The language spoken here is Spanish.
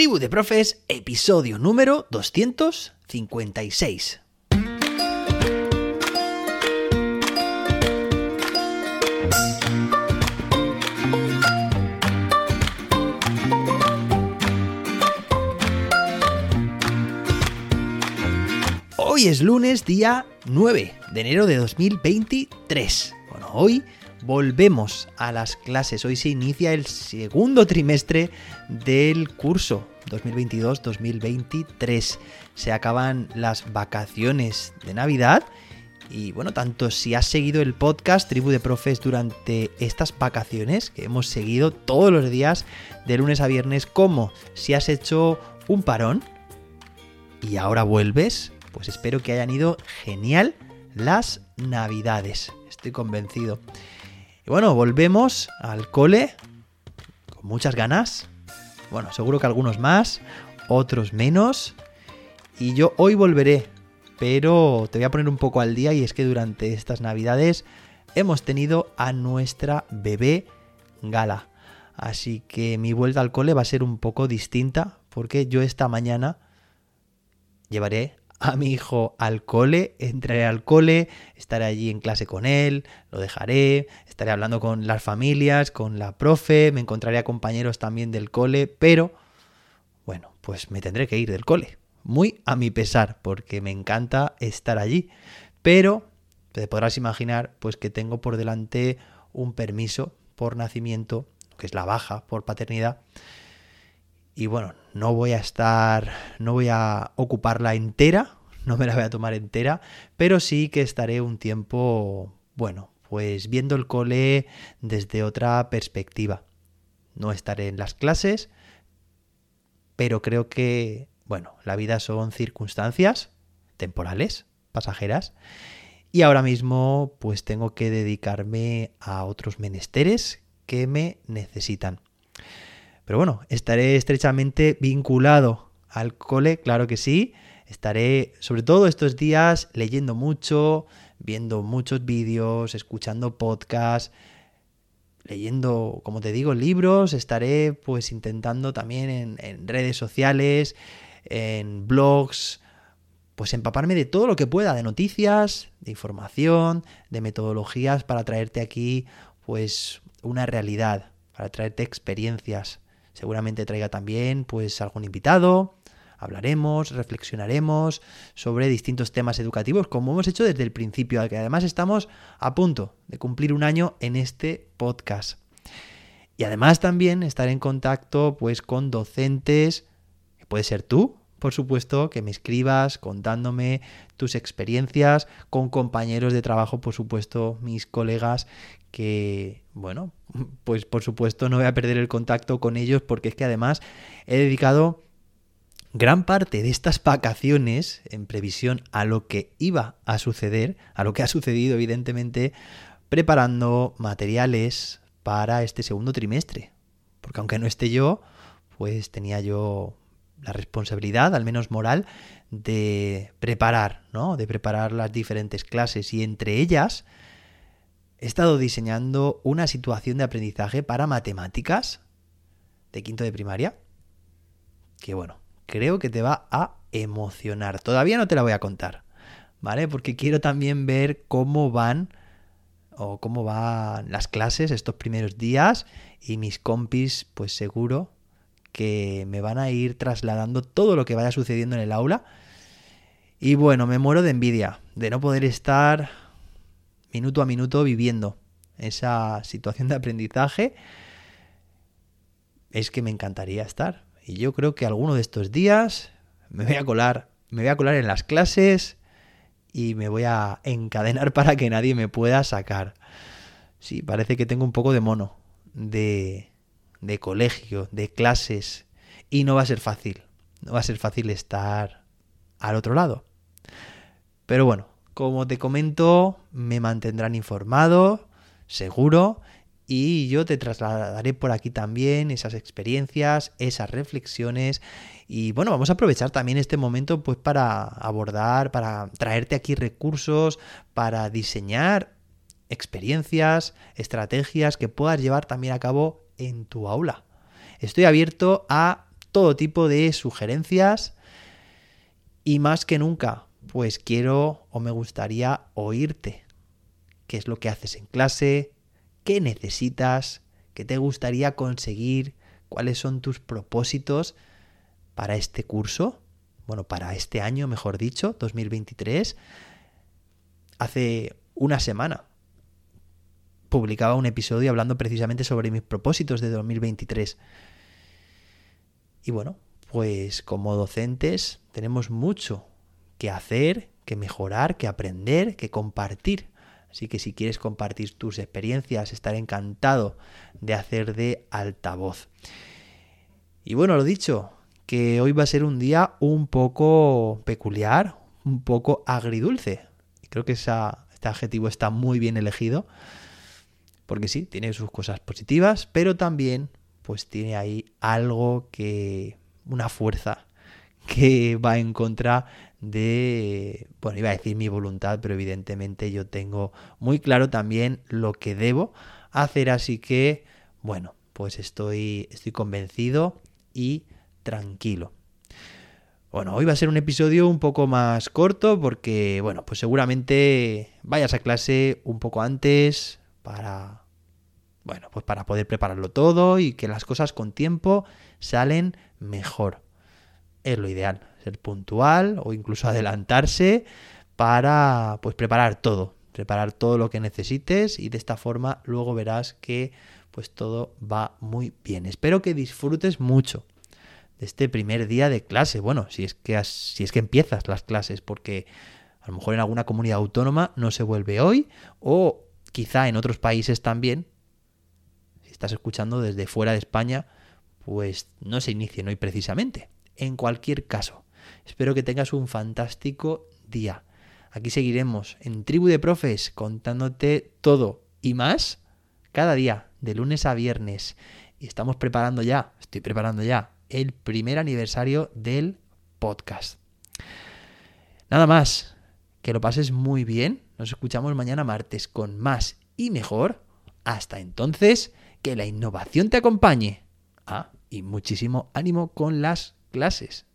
Tribu de Profes, episodio número 256. Hoy es lunes, día 9 de enero de 2023. Bueno, hoy volvemos a las clases. Hoy se inicia el segundo trimestre del curso 2022-2023. Se acaban las vacaciones de Navidad. Y bueno, tanto si has seguido el podcast Tribu de Profes durante estas vacaciones, que hemos seguido todos los días de lunes a viernes, como si has hecho un parón y ahora vuelves, pues espero que hayan ido genial las navidades. Estoy convencido. Bueno, volvemos al cole con muchas ganas. Bueno, seguro que algunos más, otros menos. Y yo hoy volveré, pero te voy a poner un poco al día y es que durante estas navidades hemos tenido a nuestra bebé Gala. Así que mi vuelta al cole va a ser un poco distinta porque yo esta mañana llevaré a mi hijo al cole, entraré al cole, estaré allí en clase con él, lo dejaré, estaré hablando con las familias, con la profe, me encontraré a compañeros también del cole, pero bueno, pues me tendré que ir del cole, muy a mi pesar, porque me encanta estar allí, pero te podrás imaginar pues que tengo por delante un permiso por nacimiento, que es la baja por paternidad, y bueno, no voy a estar, no voy a ocuparla entera, no me la voy a tomar entera, pero sí que estaré un tiempo, bueno, pues viendo el cole desde otra perspectiva. No estaré en las clases, pero creo que, bueno, la vida son circunstancias temporales, pasajeras, y ahora mismo pues tengo que dedicarme a otros menesteres que me necesitan. Pero bueno, estaré estrechamente vinculado al cole, claro que sí. Estaré, sobre todo estos días, leyendo mucho, viendo muchos vídeos, escuchando podcasts, leyendo, como te digo, libros. Estaré pues intentando también en, en redes sociales, en blogs, pues empaparme de todo lo que pueda, de noticias, de información, de metodologías para traerte aquí pues una realidad, para traerte experiencias. Seguramente traiga también pues algún invitado, hablaremos, reflexionaremos sobre distintos temas educativos como hemos hecho desde el principio, que además estamos a punto de cumplir un año en este podcast. Y además también estar en contacto pues con docentes, que puede ser tú, por supuesto, que me escribas contándome tus experiencias, con compañeros de trabajo, por supuesto, mis colegas que, bueno, pues por supuesto no voy a perder el contacto con ellos porque es que además he dedicado gran parte de estas vacaciones en previsión a lo que iba a suceder, a lo que ha sucedido evidentemente, preparando materiales para este segundo trimestre. Porque aunque no esté yo, pues tenía yo la responsabilidad, al menos moral, de preparar, ¿no? De preparar las diferentes clases y entre ellas he estado diseñando una situación de aprendizaje para matemáticas de quinto de primaria que bueno, creo que te va a emocionar. Todavía no te la voy a contar, ¿vale? Porque quiero también ver cómo van o cómo van las clases estos primeros días y mis compis, pues seguro que me van a ir trasladando todo lo que vaya sucediendo en el aula. Y bueno, me muero de envidia de no poder estar minuto a minuto viviendo esa situación de aprendizaje, es que me encantaría estar. Y yo creo que alguno de estos días me voy a colar, me voy a colar en las clases y me voy a encadenar para que nadie me pueda sacar. Sí, parece que tengo un poco de mono, de, de colegio, de clases, y no va a ser fácil, no va a ser fácil estar al otro lado. Pero bueno, como te comento, me mantendrán informado, seguro, y yo te trasladaré por aquí también esas experiencias, esas reflexiones y bueno, vamos a aprovechar también este momento pues para abordar, para traerte aquí recursos, para diseñar experiencias, estrategias que puedas llevar también a cabo en tu aula. Estoy abierto a todo tipo de sugerencias y más que nunca, pues quiero o me gustaría oírte. ¿Qué es lo que haces en clase? ¿Qué necesitas? ¿Qué te gustaría conseguir? ¿Cuáles son tus propósitos para este curso? Bueno, para este año, mejor dicho, 2023. Hace una semana publicaba un episodio hablando precisamente sobre mis propósitos de 2023. Y bueno, pues como docentes tenemos mucho que hacer, que mejorar, que aprender, que compartir. Así que si quieres compartir tus experiencias, estaré encantado de hacer de altavoz. Y bueno, lo dicho, que hoy va a ser un día un poco peculiar, un poco agridulce. Creo que este adjetivo está muy bien elegido, porque sí, tiene sus cosas positivas, pero también pues tiene ahí algo que, una fuerza que va en contra de, bueno, iba a decir mi voluntad, pero evidentemente yo tengo muy claro también lo que debo hacer, así que, bueno, pues estoy, estoy convencido y tranquilo. Bueno, hoy va a ser un episodio un poco más corto porque, bueno, pues seguramente vayas a clase un poco antes para, bueno, pues para poder prepararlo todo y que las cosas con tiempo salen mejor. Es lo ideal, ser puntual o incluso adelantarse para pues preparar todo, preparar todo lo que necesites y de esta forma luego verás que pues todo va muy bien. Espero que disfrutes mucho de este primer día de clase. Bueno, si es que si es que empiezas las clases porque a lo mejor en alguna comunidad autónoma no se vuelve hoy o quizá en otros países también. Si estás escuchando desde fuera de España, pues no se inicie hoy precisamente. En cualquier caso, espero que tengas un fantástico día. Aquí seguiremos en Tribu de Profes contándote todo y más cada día, de lunes a viernes. Y estamos preparando ya, estoy preparando ya, el primer aniversario del podcast. Nada más, que lo pases muy bien. Nos escuchamos mañana martes con más y mejor. Hasta entonces, que la innovación te acompañe. Ah, y muchísimo ánimo con las clases.